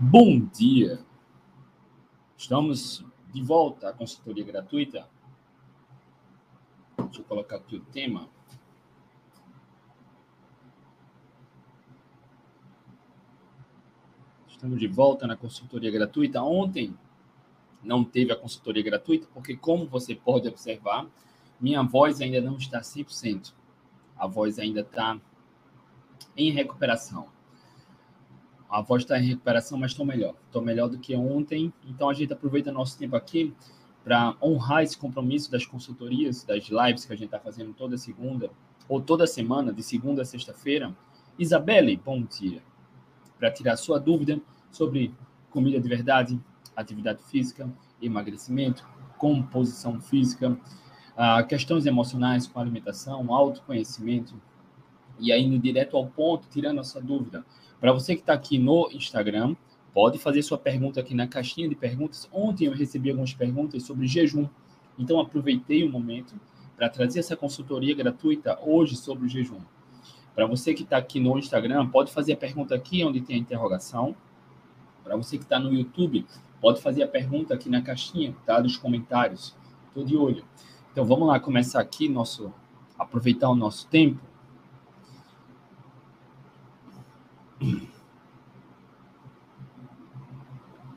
Bom dia. Estamos de volta à consultoria gratuita. Deixa eu colocar aqui o tema. Estamos de volta na consultoria gratuita. Ontem não teve a consultoria gratuita, porque, como você pode observar, minha voz ainda não está 100%. A voz ainda está em recuperação. A voz está em recuperação, mas estou melhor. Estou melhor do que ontem. Então, a gente aproveita nosso tempo aqui para honrar esse compromisso das consultorias, das lives que a gente está fazendo toda segunda, ou toda semana, de segunda a sexta-feira. Isabelle, bom dia. Para tirar sua dúvida sobre comida de verdade, atividade física, emagrecimento, composição física, uh, questões emocionais com alimentação, autoconhecimento, e aí indo direto ao ponto, tirando essa dúvida. Para você que está aqui no Instagram, pode fazer sua pergunta aqui na caixinha de perguntas. Ontem eu recebi algumas perguntas sobre jejum, então aproveitei o momento para trazer essa consultoria gratuita hoje sobre o jejum. Para você que está aqui no Instagram, pode fazer a pergunta aqui onde tem a interrogação. Para você que está no YouTube, pode fazer a pergunta aqui na caixinha, tá? Dos comentários. Estou de olho. Então vamos lá começar aqui nosso aproveitar o nosso tempo.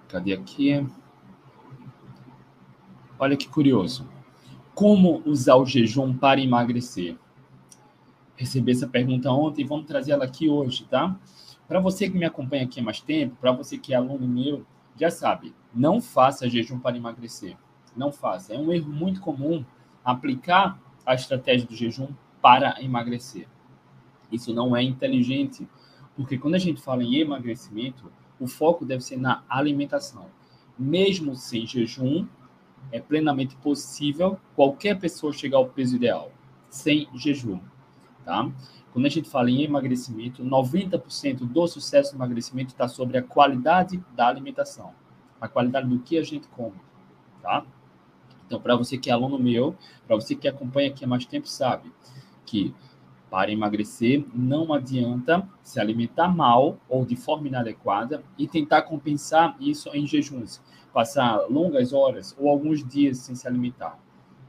Cadê aqui? Olha que curioso. Como usar o jejum para emagrecer? Recebi essa pergunta ontem vamos trazer ela aqui hoje, tá? Para você que me acompanha aqui há mais tempo, para você que é aluno meu, já sabe, não faça jejum para emagrecer. Não faça. É um erro muito comum aplicar a estratégia do jejum para emagrecer. Isso não é inteligente, porque quando a gente fala em emagrecimento, o foco deve ser na alimentação. Mesmo sem jejum, é plenamente possível qualquer pessoa chegar ao peso ideal, sem jejum, tá? Quando a gente fala em emagrecimento, 90% do sucesso do emagrecimento está sobre a qualidade da alimentação, a qualidade do que a gente come, tá? Então, para você que é aluno meu, para você que acompanha aqui há mais tempo, sabe que para emagrecer não adianta se alimentar mal ou de forma inadequada e tentar compensar isso em jejuns, passar longas horas ou alguns dias sem se alimentar,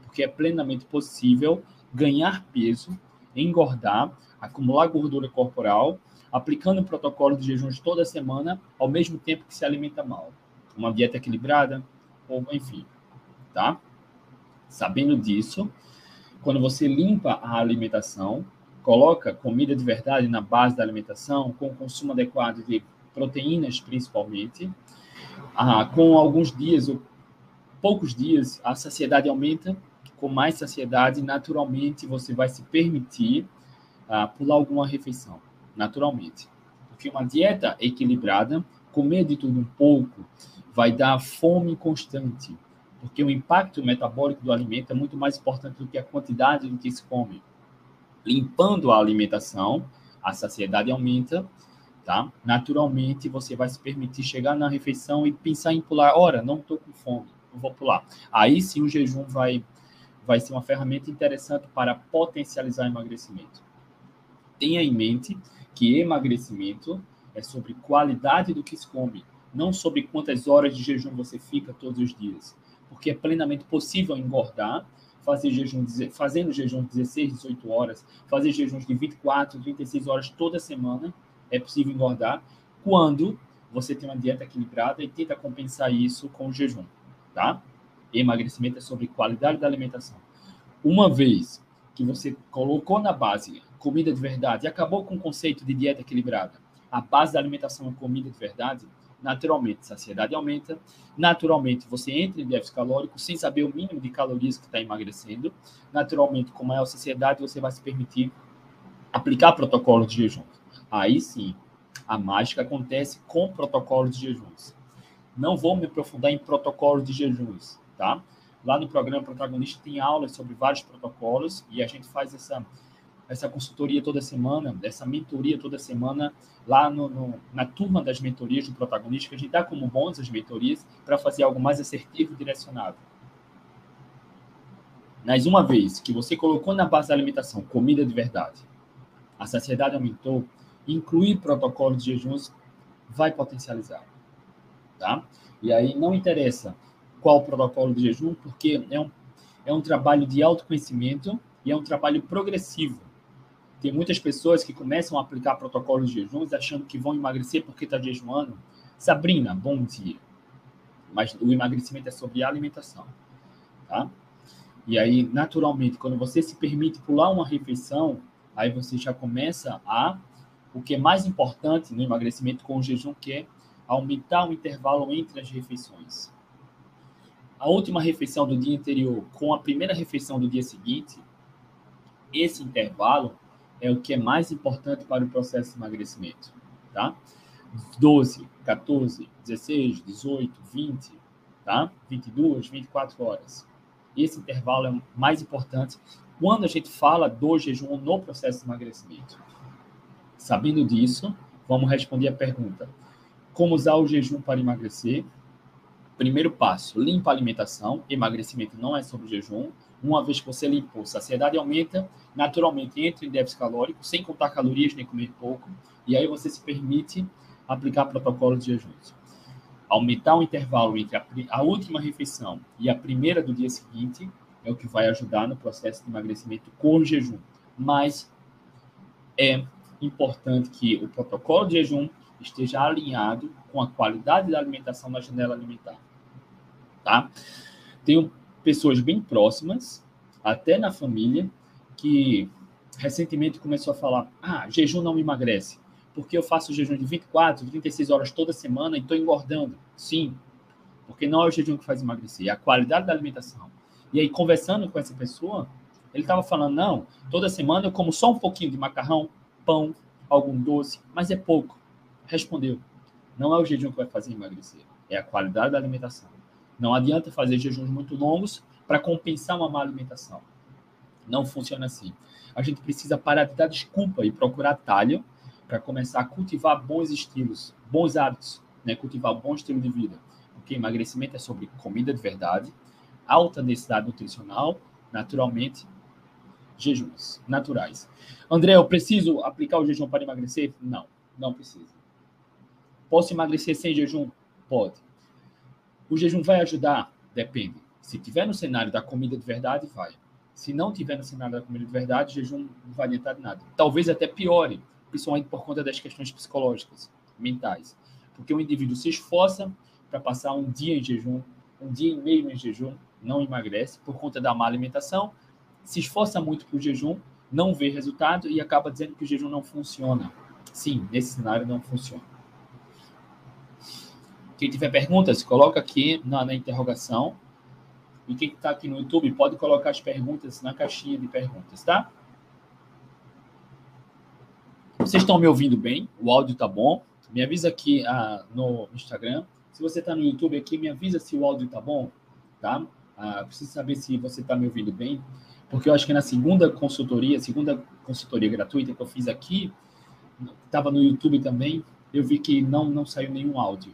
porque é plenamente possível ganhar peso, engordar acumular gordura corporal, aplicando o protocolo de jejuns toda semana, ao mesmo tempo que se alimenta mal. Uma dieta equilibrada, ou enfim, tá? Sabendo disso, quando você limpa a alimentação, coloca comida de verdade na base da alimentação, com consumo adequado de proteínas, principalmente, ah, com alguns dias ou poucos dias, a saciedade aumenta. Com mais saciedade, naturalmente, você vai se permitir uh, pular alguma refeição, naturalmente. Porque uma dieta equilibrada, comer de tudo um pouco, vai dar fome constante. Porque o impacto metabólico do alimento é muito mais importante do que a quantidade do que se come. Limpando a alimentação, a saciedade aumenta, tá? Naturalmente, você vai se permitir chegar na refeição e pensar em pular. Ora, não estou com fome, não vou pular. Aí sim o jejum vai, vai ser uma ferramenta interessante para potencializar emagrecimento tenha em mente que emagrecimento é sobre qualidade do que se come, não sobre quantas horas de jejum você fica todos os dias. Porque é plenamente possível engordar, fazer jejum, fazendo jejum de 16, 18 horas, fazer jejuns de 24, 36 horas toda semana, é possível engordar quando você tem uma dieta equilibrada e tenta compensar isso com o jejum, tá? Emagrecimento é sobre qualidade da alimentação. Uma vez que você colocou na base comida de verdade e acabou com o conceito de dieta equilibrada, a base da alimentação é comida de verdade, naturalmente a saciedade aumenta, naturalmente você entra em déficit calórico sem saber o mínimo de calorias que está emagrecendo, naturalmente com maior saciedade você vai se permitir aplicar protocolo de jejum. Aí sim, a mágica acontece com protocolo de jejuns. Não vou me aprofundar em protocolo de jejuns, tá? Lá no programa Protagonista tem aulas sobre vários protocolos e a gente faz essa essa consultoria toda semana, essa mentoria toda semana lá no, no, na turma das mentorias do protagonista, que a gente dá como bônus as mentorias para fazer algo mais assertivo e direcionado. Mas uma vez que você colocou na base da alimentação comida de verdade, a saciedade aumentou, incluir protocolo de jejuns vai potencializar. tá? E aí não interessa qual protocolo de jejum, porque é um, é um trabalho de autoconhecimento e é um trabalho progressivo. Tem muitas pessoas que começam a aplicar protocolos de jejuns achando que vão emagrecer porque está jejuando. Sabrina, bom dia. Mas o emagrecimento é sobre alimentação, tá? E aí, naturalmente, quando você se permite pular uma refeição, aí você já começa a o que é mais importante no emagrecimento com o jejum, que é aumentar o intervalo entre as refeições. A última refeição do dia anterior com a primeira refeição do dia seguinte, esse intervalo é o que é mais importante para o processo de emagrecimento, tá? 12, 14, 16, 18, 20, tá? 22, 24 horas. Esse intervalo é mais importante quando a gente fala do jejum no processo de emagrecimento. Sabendo disso, vamos responder a pergunta: como usar o jejum para emagrecer? Primeiro passo: limpa a alimentação. Emagrecimento não é sobre jejum. Uma vez que você limpou, saciedade aumenta, naturalmente entra em déficit calórico, sem contar calorias nem comer pouco, e aí você se permite aplicar protocolos de jejum. Aumentar o intervalo entre a, a última refeição e a primeira do dia seguinte é o que vai ajudar no processo de emagrecimento com jejum. Mas é importante que o protocolo de jejum esteja alinhado com a qualidade da alimentação na janela alimentar. Tá? Tenho pessoas bem próximas, até na família, que recentemente começou a falar: ah, jejum não emagrece porque eu faço jejum de 24, 36 horas toda semana e estou engordando. Sim, porque não é o jejum que faz emagrecer, é a qualidade da alimentação. E aí, conversando com essa pessoa, ele estava falando: não, toda semana eu como só um pouquinho de macarrão, pão, algum doce, mas é pouco. Respondeu: não é o jejum que vai fazer emagrecer, é a qualidade da alimentação. Não adianta fazer jejuns muito longos para compensar uma má alimentação. Não funciona assim. A gente precisa parar de dar desculpa e procurar talho para começar a cultivar bons estilos, bons hábitos, né? cultivar um bom estilo de vida. Porque emagrecimento é sobre comida de verdade, alta densidade nutricional, naturalmente, jejuns naturais. André, eu preciso aplicar o jejum para emagrecer? Não, não precisa. Posso emagrecer sem jejum? Pode. O jejum vai ajudar? Depende. Se tiver no cenário da comida de verdade, vai. Se não tiver no cenário da comida de verdade, jejum não vai adiantar de nada. Talvez até piore, principalmente por conta das questões psicológicas, mentais. Porque o indivíduo se esforça para passar um dia em jejum, um dia e meio em jejum, não emagrece por conta da má alimentação, se esforça muito para o jejum, não vê resultado e acaba dizendo que o jejum não funciona. Sim, nesse cenário não funciona. Quem tiver perguntas, coloca aqui na, na interrogação. E quem está aqui no YouTube pode colocar as perguntas na caixinha de perguntas, tá? Vocês estão me ouvindo bem? O áudio tá bom? Me avisa aqui ah, no Instagram. Se você está no YouTube aqui, me avisa se o áudio tá bom, tá? Ah, preciso saber se você está me ouvindo bem, porque eu acho que na segunda consultoria, segunda consultoria gratuita que eu fiz aqui, estava no YouTube também, eu vi que não não saiu nenhum áudio.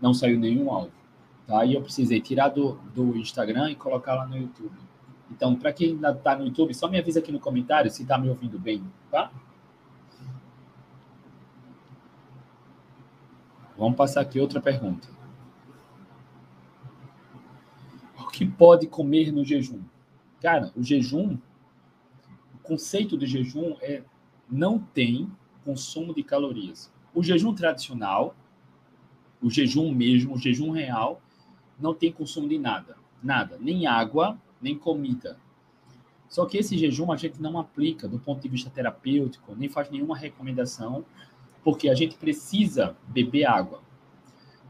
Não saiu nenhum áudio, tá? E eu precisei tirar do, do Instagram e colocar lá no YouTube. Então, para quem ainda está no YouTube, só me avisa aqui no comentário se está me ouvindo bem, tá? Vamos passar aqui outra pergunta. O que pode comer no jejum? Cara, o jejum, o conceito de jejum é não tem consumo de calorias. O jejum tradicional, o jejum mesmo, o jejum real, não tem consumo de nada. Nada. Nem água, nem comida. Só que esse jejum a gente não aplica do ponto de vista terapêutico, nem faz nenhuma recomendação, porque a gente precisa beber água.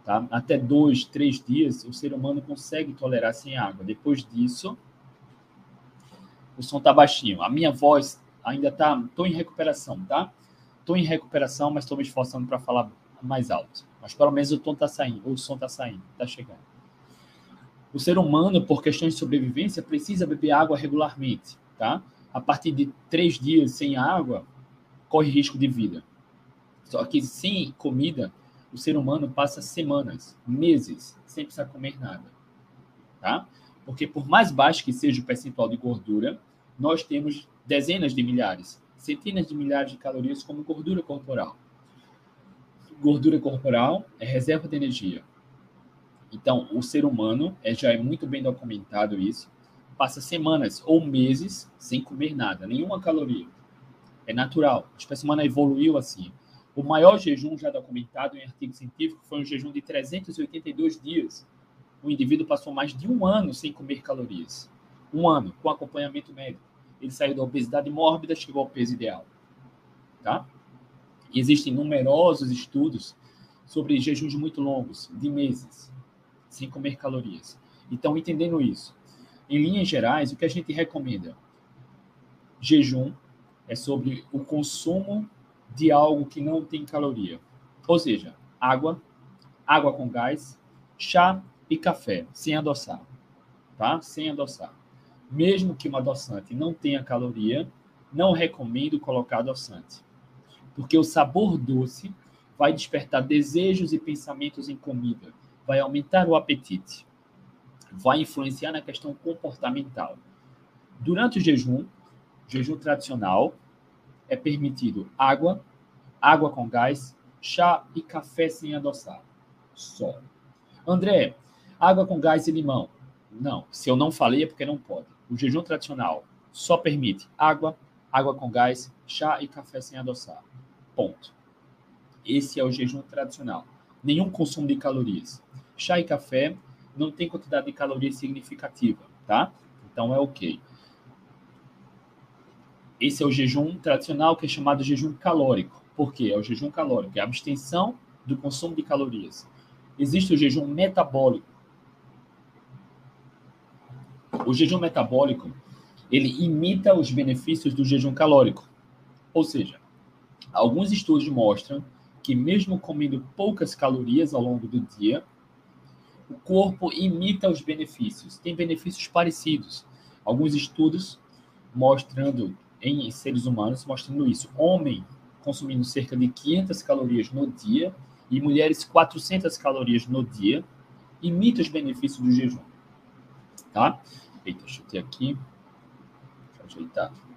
Tá? Até dois, três dias, o ser humano consegue tolerar sem água. Depois disso, o som tá baixinho. A minha voz ainda tá. Estou em recuperação, tá? Estou em recuperação, mas estou me esforçando para falar mais alto. Mas pelo menos o tom tá saindo, o som tá saindo, tá chegando. O ser humano, por questões de sobrevivência, precisa beber água regularmente, tá? A partir de três dias sem água, corre risco de vida. Só que sem comida, o ser humano passa semanas, meses, sem precisar comer nada, tá? Porque por mais baixo que seja o percentual de gordura, nós temos dezenas de milhares, centenas de milhares de calorias como gordura corporal. Gordura corporal é reserva de energia. Então, o ser humano, é, já é muito bem documentado isso, passa semanas ou meses sem comer nada, nenhuma caloria. É natural. A espécie humana evoluiu assim. O maior jejum já documentado em artigo científico foi um jejum de 382 dias. O indivíduo passou mais de um ano sem comer calorias. Um ano, com acompanhamento médico. Ele saiu da obesidade mórbida, chegou ao peso ideal. Tá? Existem numerosos estudos sobre jejuns muito longos, de meses, sem comer calorias. Então, entendendo isso, em linhas gerais, o que a gente recomenda? Jejum é sobre o consumo de algo que não tem caloria. Ou seja, água, água com gás, chá e café, sem adoçar. Tá? Sem adoçar. Mesmo que uma adoçante não tenha caloria, não recomendo colocar adoçante. Porque o sabor doce vai despertar desejos e pensamentos em comida, vai aumentar o apetite, vai influenciar na questão comportamental. Durante o jejum, jejum tradicional, é permitido água, água com gás, chá e café sem adoçar. Só. André, água com gás e limão. Não, se eu não falei é porque não pode. O jejum tradicional só permite água, água com gás, chá e café sem adoçar. Ponto. Esse é o jejum tradicional. Nenhum consumo de calorias. Chá e café não tem quantidade de calorias significativa, tá? Então é ok. Esse é o jejum tradicional que é chamado jejum calórico. Por quê? É o jejum calórico, é a abstenção do consumo de calorias. Existe o jejum metabólico. O jejum metabólico, ele imita os benefícios do jejum calórico. Ou seja, alguns estudos mostram que mesmo comendo poucas calorias ao longo do dia, o corpo imita os benefícios, tem benefícios parecidos. Alguns estudos mostrando em seres humanos mostrando isso. Homem consumindo cerca de 500 calorias no dia e mulheres 400 calorias no dia imita os benefícios do jejum. Tá? Eita, ter aqui. Deixa eu ajeitar.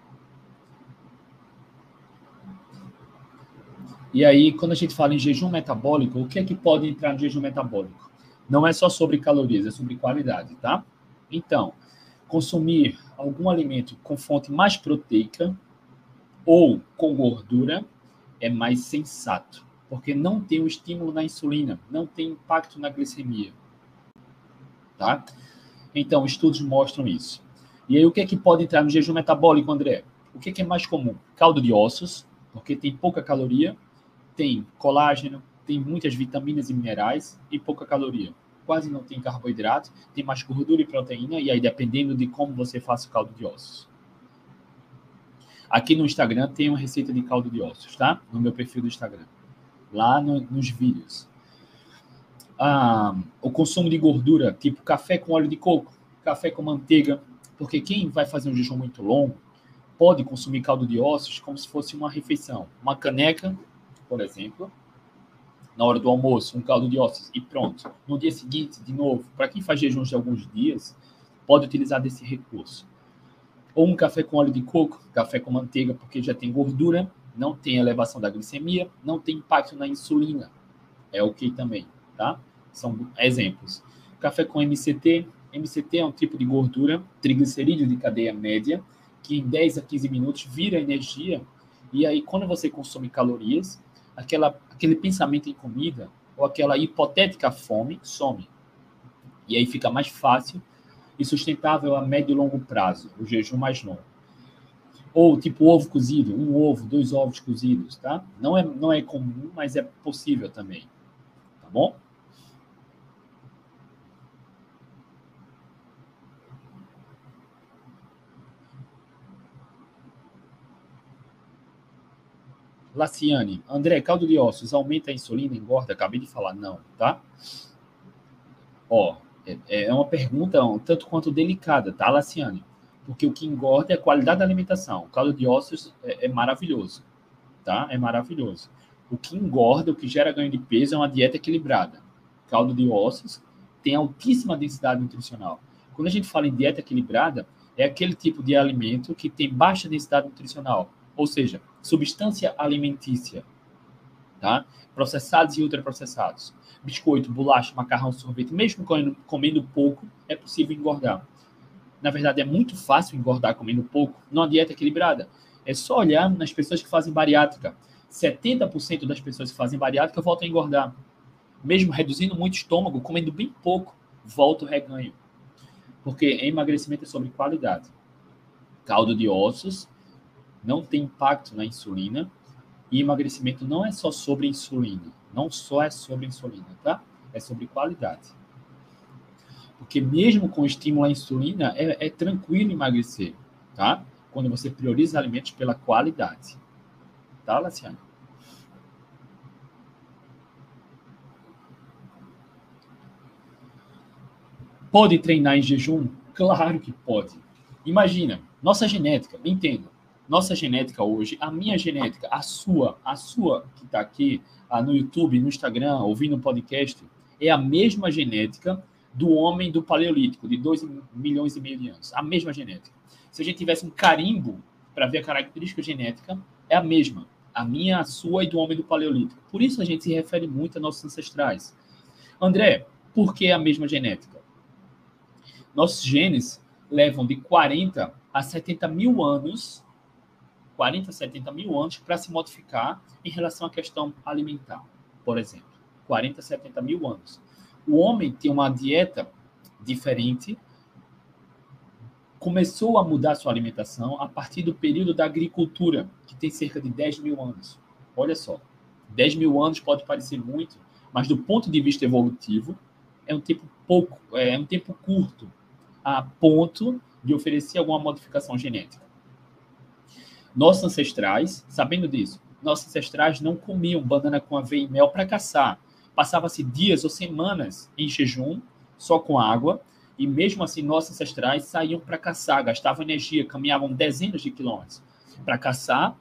E aí, quando a gente fala em jejum metabólico, o que é que pode entrar no jejum metabólico? Não é só sobre calorias, é sobre qualidade, tá? Então, consumir algum alimento com fonte mais proteica ou com gordura é mais sensato, porque não tem o estímulo na insulina, não tem impacto na glicemia. Tá? Então, estudos mostram isso. E aí, o que é que pode entrar no jejum metabólico, André? O que é, que é mais comum? Caldo de ossos, porque tem pouca caloria, tem colágeno, tem muitas vitaminas e minerais e pouca caloria quase não tem carboidrato, tem mais gordura e proteína, e aí dependendo de como você faça o caldo de ossos. Aqui no Instagram tem uma receita de caldo de ossos, tá? No meu perfil do Instagram. Lá no, nos vídeos. Ah, o consumo de gordura, tipo café com óleo de coco, café com manteiga, porque quem vai fazer um jejum muito longo pode consumir caldo de ossos como se fosse uma refeição. Uma caneca, por exemplo, na hora do almoço, um caldo de ossos e pronto. No dia seguinte, de novo, para quem faz jejuns de alguns dias, pode utilizar desse recurso. Ou um café com óleo de coco, café com manteiga, porque já tem gordura, não tem elevação da glicemia, não tem impacto na insulina. É ok também, tá? São exemplos. Café com MCT. MCT é um tipo de gordura, triglicerídeo de cadeia média, que em 10 a 15 minutos vira energia. E aí, quando você consome calorias, aquela, aquele pensamento em comida ou aquela hipotética fome some. E aí fica mais fácil e sustentável a médio e longo prazo, o jejum mais longo. Ou tipo ovo cozido, um ovo, dois ovos cozidos, tá? Não é, não é comum, mas é possível também. Tá bom? Laciane, André, caldo de ossos aumenta a insulina, engorda? Acabei de falar, não, tá? Ó, é, é uma pergunta um tanto quanto delicada, tá, Laciane? Porque o que engorda é a qualidade da alimentação. O caldo de ossos é, é maravilhoso, tá? É maravilhoso. O que engorda, o que gera ganho de peso é uma dieta equilibrada. Caldo de ossos tem altíssima densidade nutricional. Quando a gente fala em dieta equilibrada, é aquele tipo de alimento que tem baixa densidade nutricional, ou seja, substância alimentícia, tá? Processados e ultraprocessados. Biscoito, bolacha, macarrão, sorvete, mesmo comendo, pouco, é possível engordar. Na verdade, é muito fácil engordar comendo pouco numa dieta equilibrada. É só olhar nas pessoas que fazem bariátrica. 70% das pessoas que fazem bariátrica voltam a engordar. Mesmo reduzindo muito estômago, comendo bem pouco, volta o reganho. Porque emagrecimento é sobre qualidade. Caldo de ossos não tem impacto na insulina. E emagrecimento não é só sobre insulina. Não só é sobre insulina, tá? É sobre qualidade. Porque mesmo com estímulo à insulina, é, é tranquilo emagrecer, tá? Quando você prioriza alimentos pela qualidade. Tá, Laciane? Pode treinar em jejum? Claro que pode. Imagina, nossa genética, entenda. Nossa genética hoje, a minha genética, a sua, a sua que está aqui ah, no YouTube, no Instagram, ouvindo o podcast, é a mesma genética do homem do Paleolítico, de 2 milhões e meio de anos. A mesma genética. Se a gente tivesse um carimbo para ver a característica genética, é a mesma. A minha, a sua e do homem do Paleolítico. Por isso a gente se refere muito a nossos ancestrais. André, por que a mesma genética? Nossos genes levam de 40 a 70 mil anos, 40 a 70 mil anos, para se modificar em relação à questão alimentar, por exemplo. 40 a 70 mil anos. O homem tem uma dieta diferente, começou a mudar sua alimentação a partir do período da agricultura, que tem cerca de 10 mil anos. Olha só, 10 mil anos pode parecer muito, mas do ponto de vista evolutivo, é um tempo pouco, é um tempo curto, a ponto de oferecer alguma modificação genética. Nossos ancestrais, sabendo disso, nossos ancestrais não comiam banana com aveia e mel para caçar. Passava-se dias ou semanas em jejum, só com água, e mesmo assim nossos ancestrais saíam para caçar, gastavam energia, caminhavam dezenas de quilômetros para caçar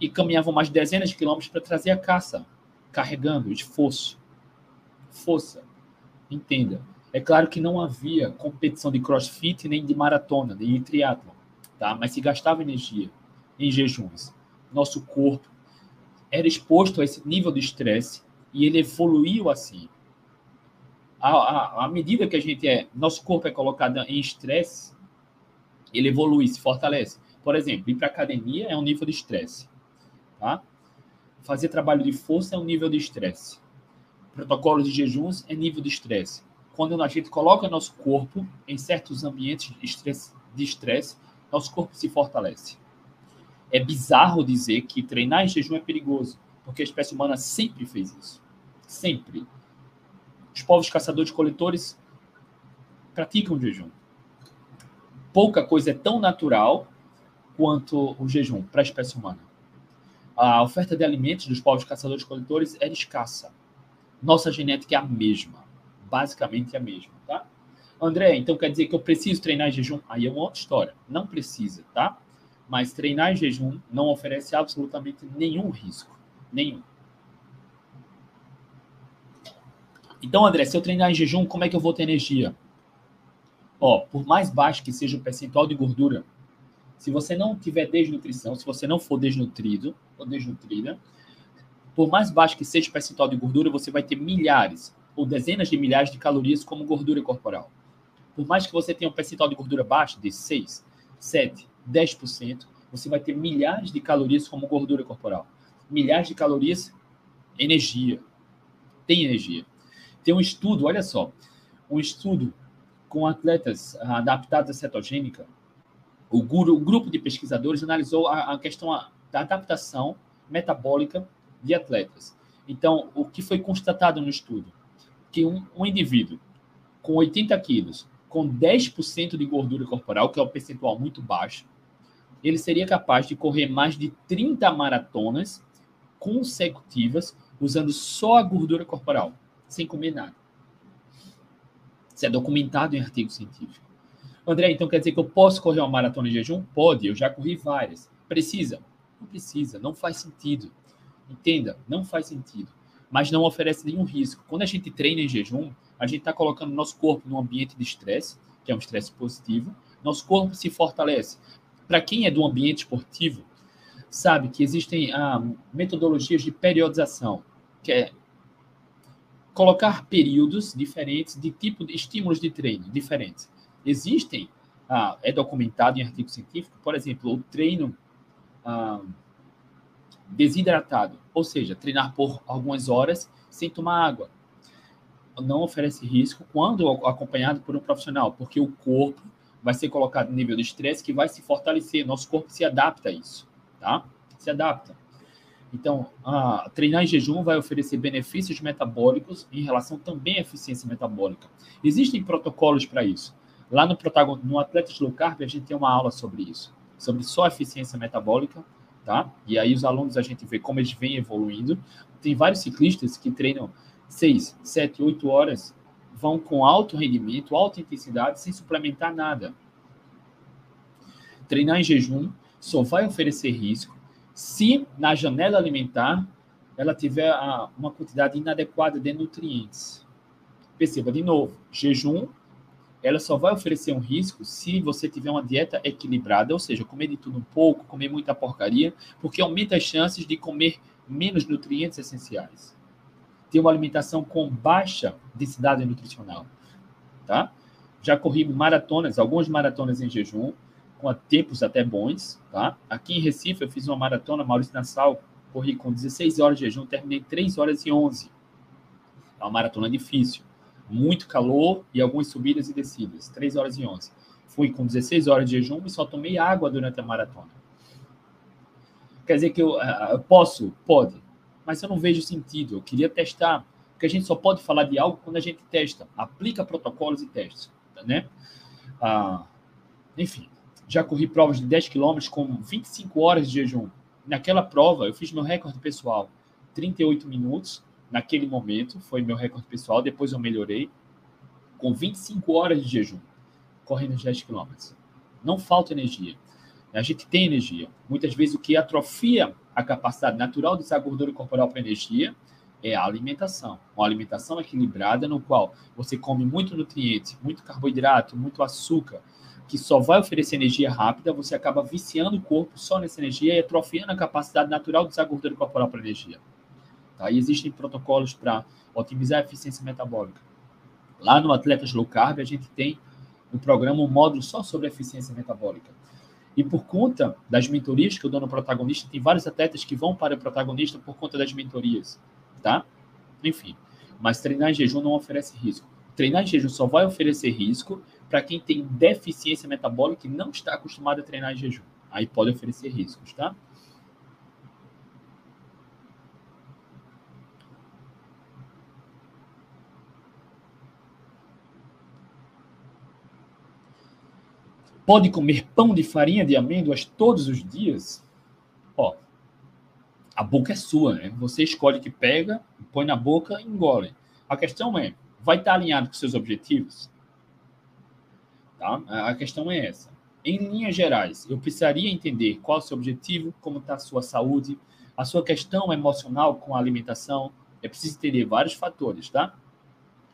e caminhavam mais dezenas de quilômetros para trazer a caça, carregando esforço, força. Entenda. É claro que não havia competição de crossfit nem de maratona, nem de triatlo, tá? Mas se gastava energia em jejuns. Nosso corpo era exposto a esse nível de estresse e ele evoluiu assim. À, à, medida que a gente é, nosso corpo é colocado em estresse, ele evolui, se fortalece. Por exemplo, ir para academia é um nível de estresse, tá? Fazer trabalho de força é um nível de estresse. Protocolo de jejuns é nível de estresse. Quando a gente coloca nosso corpo em certos ambientes de estresse, nosso corpo se fortalece. É bizarro dizer que treinar em jejum é perigoso, porque a espécie humana sempre fez isso. Sempre. Os povos caçadores-coletores praticam jejum. Pouca coisa é tão natural quanto o jejum para a espécie humana. A oferta de alimentos dos povos caçadores-coletores era escassa. Nossa genética é a mesma. Basicamente a mesma, tá? André, então quer dizer que eu preciso treinar em jejum? Aí é uma outra história. Não precisa, tá? Mas treinar em jejum não oferece absolutamente nenhum risco. Nenhum. Então, André, se eu treinar em jejum, como é que eu vou ter energia? Ó, por mais baixo que seja o percentual de gordura, se você não tiver desnutrição, se você não for desnutrido ou desnutrida, por mais baixo que seja o percentual de gordura, você vai ter milhares ou dezenas de milhares de calorias como gordura corporal. Por mais que você tenha um percentual de gordura baixo, de 6, 7, 10%, você vai ter milhares de calorias como gordura corporal. Milhares de calorias, energia. Tem energia. Tem um estudo, olha só, um estudo com atletas adaptados à cetogênica. O, guru, grupo de pesquisadores analisou a, a questão da adaptação metabólica de atletas. Então, o que foi constatado no estudo? Que um, um indivíduo com 80 quilos, com 10% de gordura corporal, que é um percentual muito baixo, ele seria capaz de correr mais de 30 maratonas consecutivas usando só a gordura corporal, sem comer nada. Isso é documentado em artigo científico. André, então quer dizer que eu posso correr uma maratona em jejum? Pode, eu já corri várias. Precisa? Não precisa, não faz sentido. Entenda, não faz sentido. Mas não oferece nenhum risco. Quando a gente treina em jejum, a gente está colocando nosso corpo num ambiente de estresse, que é um estresse positivo. Nosso corpo se fortalece. Para quem é do ambiente esportivo, sabe que existem ah, metodologias de periodização, que é colocar períodos diferentes de tipo de estímulos de treino diferentes. Existem, ah, é documentado em artigo científico, por exemplo, o treino ah, desidratado, ou seja, treinar por algumas horas sem tomar água. Não oferece risco quando acompanhado por um profissional, porque o corpo vai ser colocado em nível de estresse que vai se fortalecer, nosso corpo se adapta a isso, tá? Se adapta. Então, treinar em jejum vai oferecer benefícios metabólicos em relação também à eficiência metabólica. Existem protocolos para isso. Lá no, no Atletas Low Carb, a gente tem uma aula sobre isso, sobre só eficiência metabólica, tá? E aí os alunos a gente vê como eles vêm evoluindo. Tem vários ciclistas que treinam 6, 7, 8 horas, vão com alto rendimento, alta intensidade, sem suplementar nada. Treinar em jejum só vai oferecer risco se na janela alimentar ela tiver uma quantidade inadequada de nutrientes. Perceba de novo, jejum ela só vai oferecer um risco se você tiver uma dieta equilibrada, ou seja, comer de tudo um pouco, comer muita porcaria, porque aumenta as chances de comer menos nutrientes essenciais. Ter uma alimentação com baixa densidade nutricional, tá? Já corri maratonas, algumas maratonas em jejum, com tempos até bons, tá? Aqui em Recife eu fiz uma maratona, Maurício Nassau, corri com 16 horas de jejum, terminei 3 horas e 11. É uma maratona difícil muito calor e algumas subidas e descidas, 3 horas e 11. Fui com 16 horas de jejum e só tomei água durante a maratona. Quer dizer que eu, ah, eu posso? Pode. Mas eu não vejo sentido. Eu queria testar. Porque a gente só pode falar de algo quando a gente testa. Aplica protocolos e testes. Né? Ah, enfim, já corri provas de 10 quilômetros com 25 horas de jejum. Naquela prova, eu fiz meu recorde pessoal. 38 minutos naquele momento, foi meu recorde pessoal, depois eu melhorei, com 25 horas de jejum, correndo os 10 quilômetros. Não falta energia. A gente tem energia. Muitas vezes o que atrofia a capacidade natural de usar gordura corporal para energia é a alimentação. Uma alimentação equilibrada no qual você come muito nutriente, muito carboidrato, muito açúcar, que só vai oferecer energia rápida, você acaba viciando o corpo só nessa energia e atrofiando a capacidade natural de usar gordura corporal para energia. Tá? E existem protocolos para otimizar a eficiência metabólica. Lá no Atletas Low Carb, a gente tem um programa, um módulo só sobre eficiência metabólica. E por conta das mentorias que eu dou no protagonista, tem vários atletas que vão para o protagonista por conta das mentorias, tá? Enfim, mas treinar em jejum não oferece risco. Treinar em jejum só vai oferecer risco para quem tem deficiência metabólica e não está acostumado a treinar em jejum. Aí pode oferecer riscos, tá? Pode comer pão de farinha de amêndoas todos os dias? Ó, a boca é sua, né? Você escolhe que pega, põe na boca e engole. A questão é, vai estar alinhado com seus objetivos? Tá? A questão é essa. Em linhas gerais, eu precisaria entender qual é o seu objetivo, como está a sua saúde, a sua questão emocional com a alimentação. É preciso entender vários fatores, tá?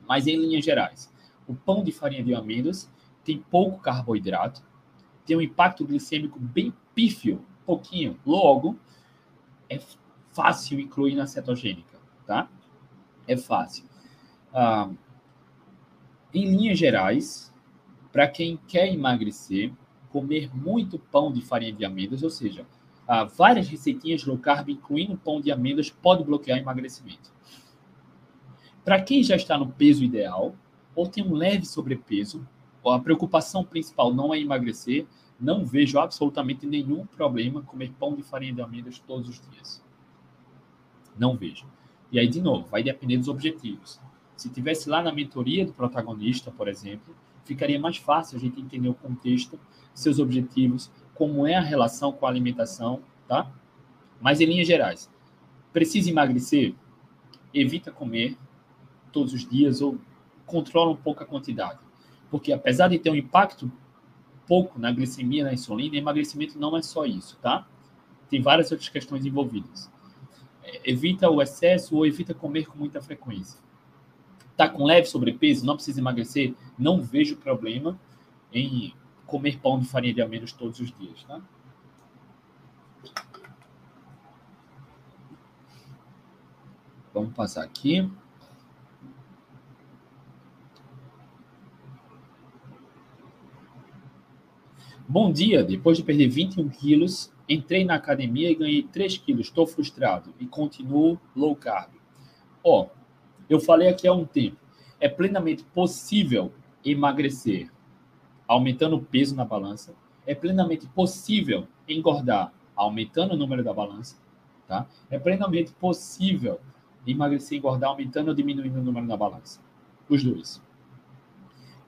Mas em linhas gerais, o pão de farinha de amêndoas tem pouco carboidrato, tem um impacto glicêmico bem pífio, pouquinho. Logo, é fácil incluir na cetogênica, tá? É fácil. Ah, em linhas gerais, para quem quer emagrecer, comer muito pão de farinha de amêndoas, ou seja, ah, várias receitinhas low carb, incluindo pão de amêndoas, pode bloquear emagrecimento. Para quem já está no peso ideal ou tem um leve sobrepeso, a preocupação principal não é emagrecer, não vejo absolutamente nenhum problema comer pão de farinha de amêndoas todos os dias. Não vejo. E aí, de novo, vai depender dos objetivos. Se tivesse lá na mentoria do protagonista, por exemplo, ficaria mais fácil a gente entender o contexto, seus objetivos, como é a relação com a alimentação, tá? Mas em linhas gerais, precisa emagrecer? Evita comer todos os dias ou controla um pouco a quantidade porque apesar de ter um impacto pouco na glicemia, na insulina, emagrecimento não é só isso, tá? Tem várias outras questões envolvidas. É, evita o excesso ou evita comer com muita frequência. Tá com leve sobrepeso, não precisa emagrecer, não vejo problema em comer pão de farinha de amêndoas todos os dias, tá? Vamos passar aqui. Bom dia, depois de perder 21 quilos, entrei na academia e ganhei 3 quilos. Estou frustrado e continuo low carb. Ó, oh, eu falei aqui há um tempo, é plenamente possível emagrecer aumentando o peso na balança. É plenamente possível engordar aumentando o número da balança. Tá? É plenamente possível emagrecer e engordar aumentando ou diminuindo o número da balança. Os dois.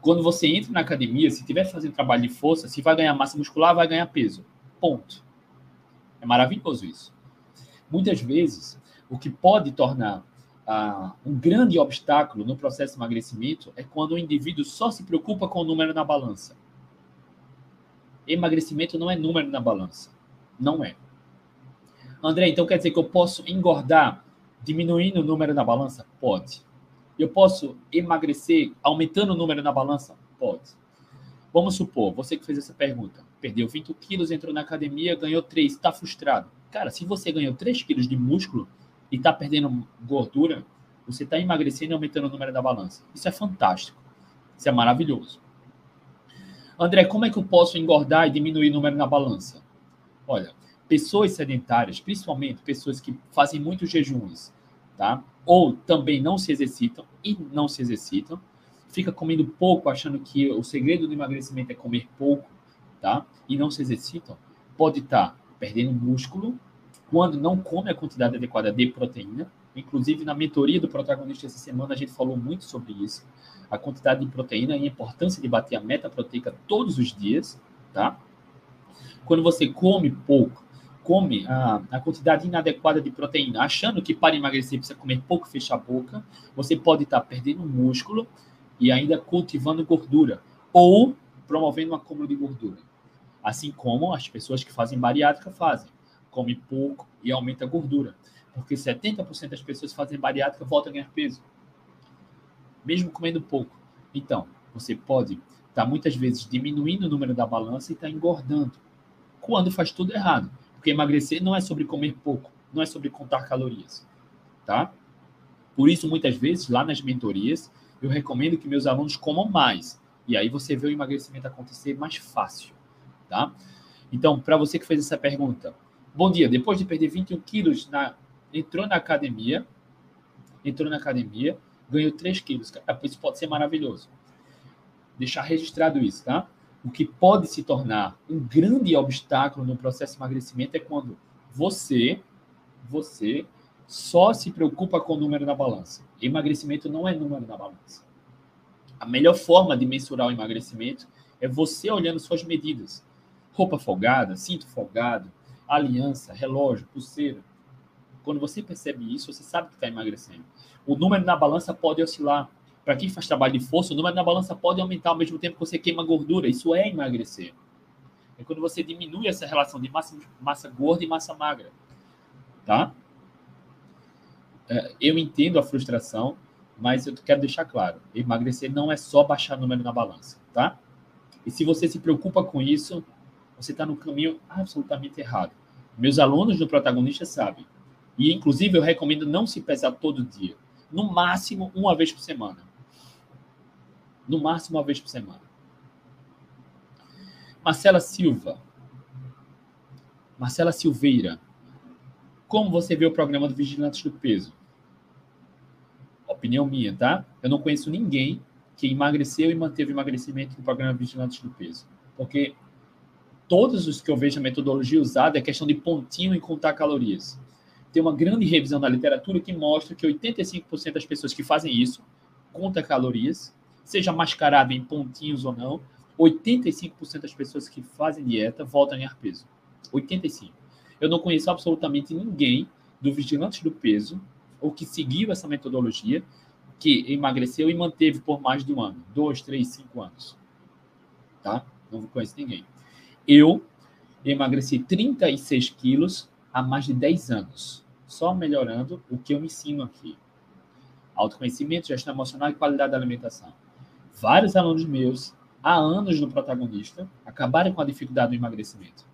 Quando você entra na academia, se estiver fazendo trabalho de força, se vai ganhar massa muscular, vai ganhar peso. Ponto. É maravilhoso isso. Muitas vezes, o que pode tornar ah, um grande obstáculo no processo de emagrecimento é quando o indivíduo só se preocupa com o número na balança. Emagrecimento não é número na balança. Não é. André, então quer dizer que eu posso engordar diminuindo o número na balança? Pode. Eu posso emagrecer aumentando o número na balança? Pode. Vamos supor, você que fez essa pergunta, perdeu 20 quilos, entrou na academia, ganhou 3, está frustrado. Cara, se você ganhou 3 quilos de músculo, e está perdendo gordura, você está emagrecendo e aumentando o número da balança. Isso é fantástico. Isso é maravilhoso. André, como é que eu posso engordar e diminuir o número na balança? Olha, pessoas sedentárias, principalmente pessoas que fazem muitos jejuns, tá? Ou também não se exercitam e não se exercitam, fica comendo pouco, achando que o segredo do emagrecimento é comer pouco, tá? E não se exercitam, pode estar tá perdendo músculo quando não come a quantidade adequada de proteína. Inclusive, na mentoria do protagonista essa semana, a gente falou muito sobre isso. A quantidade de proteína e a importância de bater a meta proteica todos os dias, tá? Quando você come pouco, come a, a quantidade inadequada de proteína, achando que para emagrecer precisa comer pouco, fechar a boca, você pode estar perdendo músculo e ainda cultivando gordura ou promovendo um acúmulo de gordura. Assim como as pessoas que fazem bariátrica fazem come pouco e aumenta a gordura. Porque 70% das pessoas que fazem bariátrica voltam a ganhar peso. Mesmo comendo pouco. Então, você pode estar muitas vezes diminuindo o número da balança e estar tá engordando. Quando faz tudo errado. Porque emagrecer não é sobre comer pouco, não é sobre contar calorias. Tá? Por isso, muitas vezes, lá nas mentorias, eu recomendo que meus alunos comam mais. E aí você vê o emagrecimento acontecer mais fácil. Tá? Então, para você que fez essa pergunta, Bom dia. Depois de perder 21 quilos, na, entrou na academia, entrou na academia, ganhou 3 quilos. Isso pode ser maravilhoso. Deixar registrado isso, tá? O que pode se tornar um grande obstáculo no processo de emagrecimento é quando você, você só se preocupa com o número na balança. Emagrecimento não é número na balança. A melhor forma de mensurar o emagrecimento é você olhando suas medidas. Roupa folgada, cinto folgado, aliança, relógio, pulseira. Quando você percebe isso, você sabe que está emagrecendo. O número na balança pode oscilar. Para quem faz trabalho de força, o número na balança pode aumentar ao mesmo tempo que você queima gordura. Isso é emagrecer. É quando você diminui essa relação de massa, massa gorda e massa magra. Tá? É, eu entendo a frustração, mas eu quero deixar claro: emagrecer não é só baixar o número na balança. Tá? E se você se preocupa com isso, você está no caminho absolutamente errado. Meus alunos do protagonista sabem. E, inclusive, eu recomendo não se pesar todo dia. No máximo, uma vez por semana. No máximo, uma vez por semana. Marcela Silva. Marcela Silveira. Como você vê o programa do Vigilantes do Peso? Opinião minha, tá? Eu não conheço ninguém que emagreceu e manteve emagrecimento no programa Vigilantes do Peso. Porque todos os que eu vejo a metodologia usada é questão de pontinho em contar calorias. Tem uma grande revisão da literatura que mostra que 85% das pessoas que fazem isso conta calorias, seja mascarado em pontinhos ou não. 85% das pessoas que fazem dieta voltam a ganhar peso. 85. Eu não conheço absolutamente ninguém do vigilante do peso ou que seguiu essa metodologia que emagreceu e manteve por mais de um ano, dois, três, cinco anos. Tá? Não conheço ninguém. Eu emagreci 36 quilos há mais de 10 anos, só melhorando o que eu ensino aqui. Autoconhecimento, gestão emocional e qualidade da alimentação. Vários alunos meus, há anos no protagonista, acabaram com a dificuldade do emagrecimento.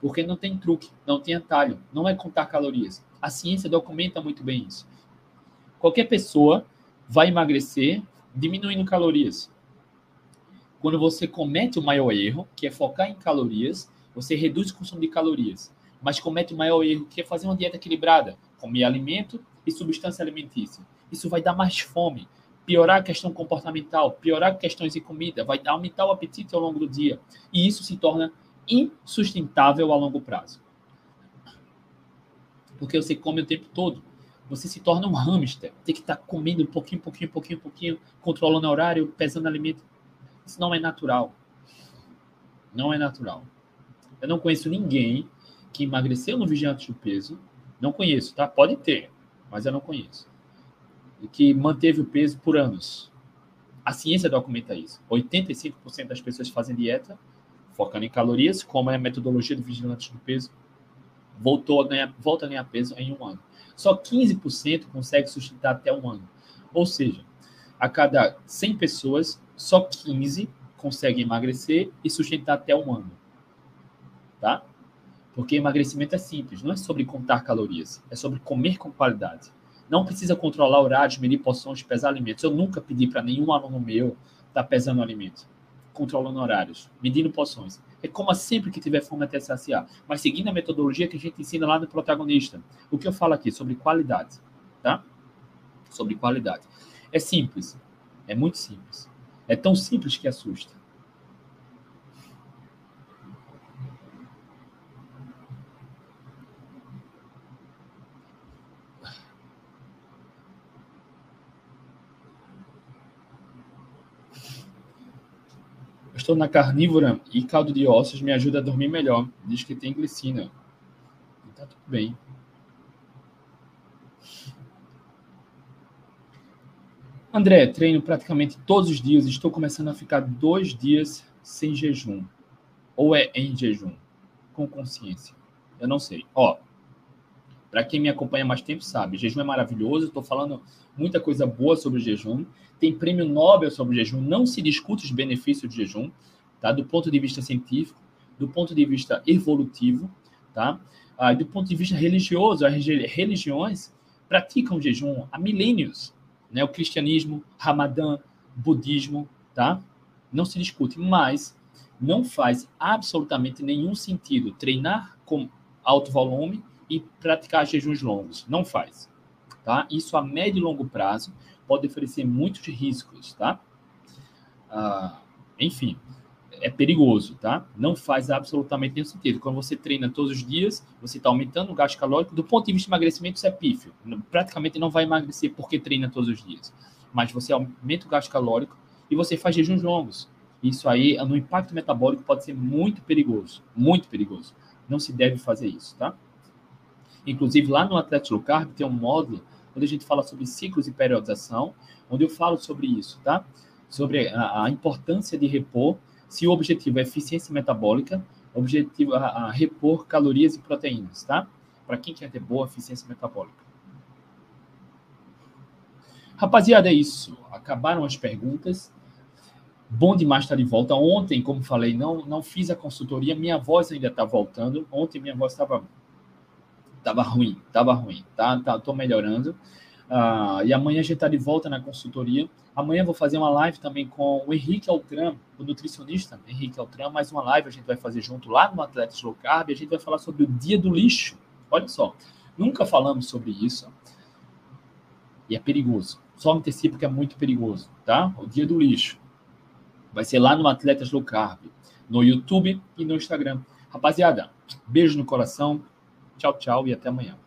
Porque não tem truque, não tem atalho, não é contar calorias. A ciência documenta muito bem isso. Qualquer pessoa vai emagrecer diminuindo calorias. Quando você comete o maior erro, que é focar em calorias, você reduz o consumo de calorias, mas comete o maior erro, que é fazer uma dieta equilibrada, comer alimento e substância alimentícia. Isso vai dar mais fome, piorar a questão comportamental, piorar questões de comida, vai aumentar o apetite ao longo do dia. E isso se torna insustentável a longo prazo. Porque você come o tempo todo. Você se torna um hamster. Tem que estar comendo um pouquinho, pouquinho, pouquinho, pouquinho, controlando o horário, pesando alimento. Isso não é natural. Não é natural. Eu não conheço ninguém que emagreceu no vigilante do peso. Não conheço, tá? Pode ter, mas eu não conheço. Que manteve o peso por anos. A ciência documenta isso. 85% das pessoas fazem dieta focando em calorias, como é a metodologia do vigilante do peso, voltou a ganhar, volta a ganhar peso em um ano. Só 15% consegue sustentar até um ano. Ou seja, a cada 100 pessoas, só 15 conseguem emagrecer e sustentar até um ano. Tá? Porque emagrecimento é simples, não é sobre contar calorias, é sobre comer com qualidade. Não precisa controlar horários, medir porções, pesar alimentos. Eu nunca pedi para nenhum aluno meu estar tá pesando alimentos, controlando horários, medindo porções. É como sempre que tiver fome até saciar, mas seguindo a metodologia que a gente ensina lá no protagonista. O que eu falo aqui sobre qualidade, tá? Sobre qualidade. É simples, é muito simples. É tão simples que assusta. Estou na carnívora e caldo de ossos me ajuda a dormir melhor. Diz que tem glicina. Tá tudo bem. André, treino praticamente todos os dias. Estou começando a ficar dois dias sem jejum. Ou é em jejum? Com consciência. Eu não sei. Ó, para quem me acompanha mais tempo sabe, jejum é maravilhoso. Estou falando muita coisa boa sobre o jejum. Tem prêmio Nobel sobre o jejum. Não se discute os benefícios do jejum, tá? Do ponto de vista científico, do ponto de vista evolutivo, tá? Ah, do ponto de vista religioso, as religiões praticam jejum há milênios né? O cristianismo, Ramadã, budismo, tá? Não se discute, mas não faz absolutamente nenhum sentido treinar com alto volume e praticar jejuns longos. Não faz, tá? Isso a médio e longo prazo pode oferecer muitos riscos, tá? Ah, enfim, é perigoso, tá? Não faz absolutamente nenhum sentido. Quando você treina todos os dias, você está aumentando o gasto calórico. Do ponto de vista de emagrecimento, isso é pífio. Praticamente não vai emagrecer porque treina todos os dias. Mas você aumenta o gasto calórico e você faz jejuns longos. Isso aí, no impacto metabólico, pode ser muito perigoso. Muito perigoso. Não se deve fazer isso, tá? Inclusive, lá no Atlético Carb tem um módulo onde a gente fala sobre ciclos e periodização, onde eu falo sobre isso, tá? Sobre a, a importância de repor se o objetivo é eficiência metabólica, objetivo a, a repor calorias e proteínas, tá? Para quem quer ter boa eficiência metabólica. Rapaziada, é isso. Acabaram as perguntas. Bom demais estar de volta. Ontem, como falei, não, não fiz a consultoria. Minha voz ainda está voltando. Ontem minha voz estava tava ruim, estava ruim. Tá, tá, tô melhorando. Uh, e amanhã a gente está de volta na consultoria. Amanhã vou fazer uma live também com o Henrique Altran, o nutricionista Henrique Altran, mais uma live a gente vai fazer junto lá no Atletas Low Carb. A gente vai falar sobre o dia do lixo. Olha só, nunca falamos sobre isso e é perigoso. Só antecipo que é muito perigoso, tá? O dia do lixo. Vai ser lá no Atletas Low Carb, no YouTube e no Instagram. Rapaziada, beijo no coração. Tchau, tchau e até amanhã.